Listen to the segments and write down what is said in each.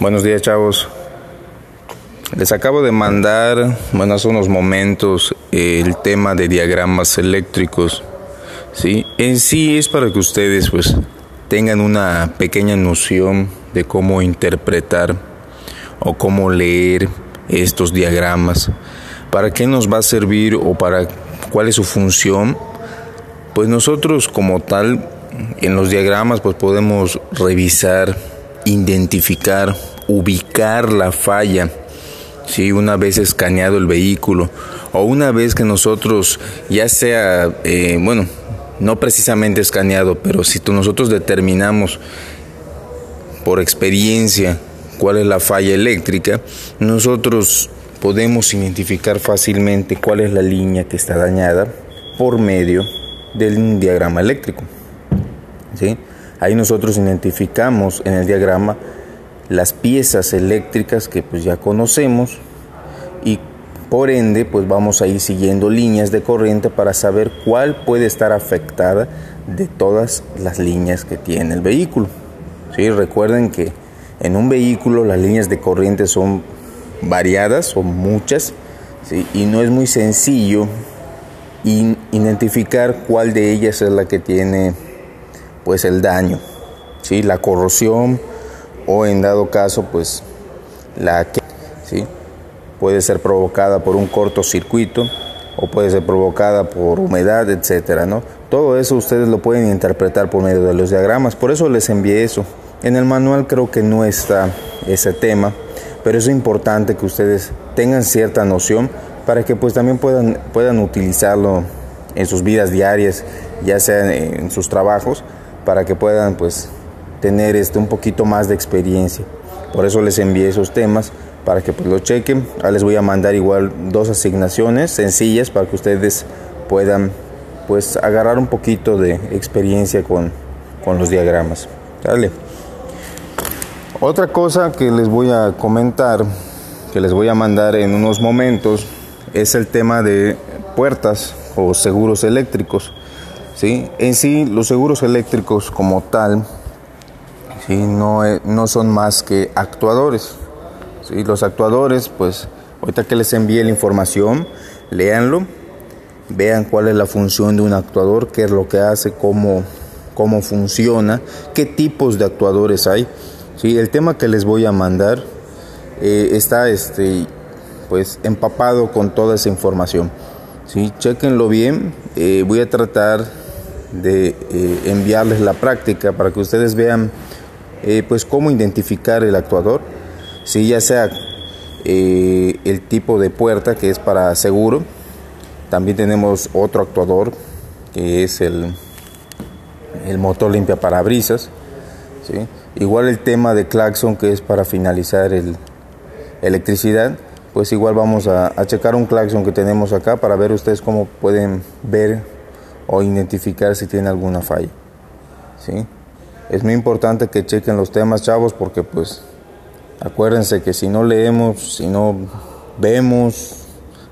Buenos días, chavos. Les acabo de mandar, bueno, hace unos momentos, el tema de diagramas eléctricos. ¿sí? En sí es para que ustedes, pues, tengan una pequeña noción de cómo interpretar o cómo leer estos diagramas. ¿Para qué nos va a servir o para cuál es su función? Pues nosotros como tal, en los diagramas, pues podemos revisar identificar, ubicar la falla, si una vez escaneado el vehículo o una vez que nosotros ya sea, eh, bueno, no precisamente escaneado, pero si nosotros determinamos por experiencia cuál es la falla eléctrica, nosotros podemos identificar fácilmente cuál es la línea que está dañada por medio del diagrama eléctrico. ¿sí? Ahí nosotros identificamos en el diagrama las piezas eléctricas que pues ya conocemos y por ende pues vamos a ir siguiendo líneas de corriente para saber cuál puede estar afectada de todas las líneas que tiene el vehículo. ¿Sí? Recuerden que en un vehículo las líneas de corriente son variadas, son muchas y no es muy sencillo identificar cuál de ellas es la que tiene pues el daño, ¿sí? la corrosión o en dado caso pues la que ¿sí? puede ser provocada por un cortocircuito o puede ser provocada por humedad, etcétera, ¿no? Todo eso ustedes lo pueden interpretar por medio de los diagramas, por eso les envié eso. En el manual creo que no está ese tema, pero es importante que ustedes tengan cierta noción para que pues también puedan, puedan utilizarlo en sus vidas diarias, ya sea en sus trabajos, para que puedan pues tener este un poquito más de experiencia. Por eso les envié esos temas para que pues lo chequen. Ahora les voy a mandar igual dos asignaciones sencillas para que ustedes puedan pues agarrar un poquito de experiencia con, con los diagramas. Dale. Otra cosa que les voy a comentar, que les voy a mandar en unos momentos, es el tema de puertas o seguros eléctricos. ¿Sí? En sí, los seguros eléctricos como tal ¿sí? no, e, no son más que actuadores. ¿sí? Los actuadores, pues, ahorita que les envíe la información, léanlo, vean cuál es la función de un actuador, qué es lo que hace, cómo, cómo funciona, qué tipos de actuadores hay. ¿sí? El tema que les voy a mandar eh, está este, pues, empapado con toda esa información. ¿sí? Chequenlo bien, eh, voy a tratar de eh, enviarles la práctica para que ustedes vean eh, pues cómo identificar el actuador, si ya sea eh, el tipo de puerta que es para seguro, también tenemos otro actuador que es el, el motor limpia parabrisas, ¿sí? igual el tema de claxon que es para finalizar el electricidad, pues igual vamos a, a checar un claxon que tenemos acá para ver ustedes cómo pueden ver o identificar si tiene alguna falla. ¿sí? Es muy importante que chequen los temas, chavos, porque pues acuérdense que si no leemos, si no vemos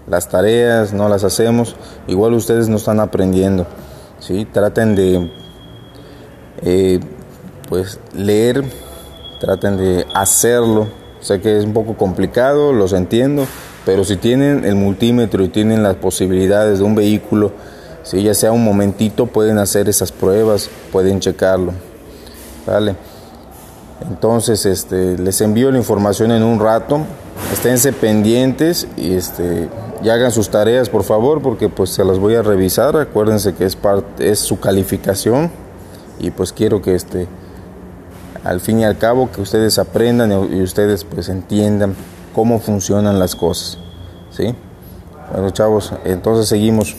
las tareas, no las hacemos, igual ustedes no están aprendiendo. ¿sí? Traten de eh, pues leer, traten de hacerlo. Sé que es un poco complicado, los entiendo, pero si tienen el multímetro y tienen las posibilidades de un vehículo, si ya sea un momentito pueden hacer esas pruebas, pueden checarlo. ¿Vale? Entonces, este, les envío la información en un rato. Esténse pendientes y este, y hagan sus tareas, por favor, porque pues se las voy a revisar. Acuérdense que es parte, es su calificación y pues quiero que este, al fin y al cabo, que ustedes aprendan y ustedes pues entiendan cómo funcionan las cosas, ¿sí? Bueno, chavos, entonces seguimos.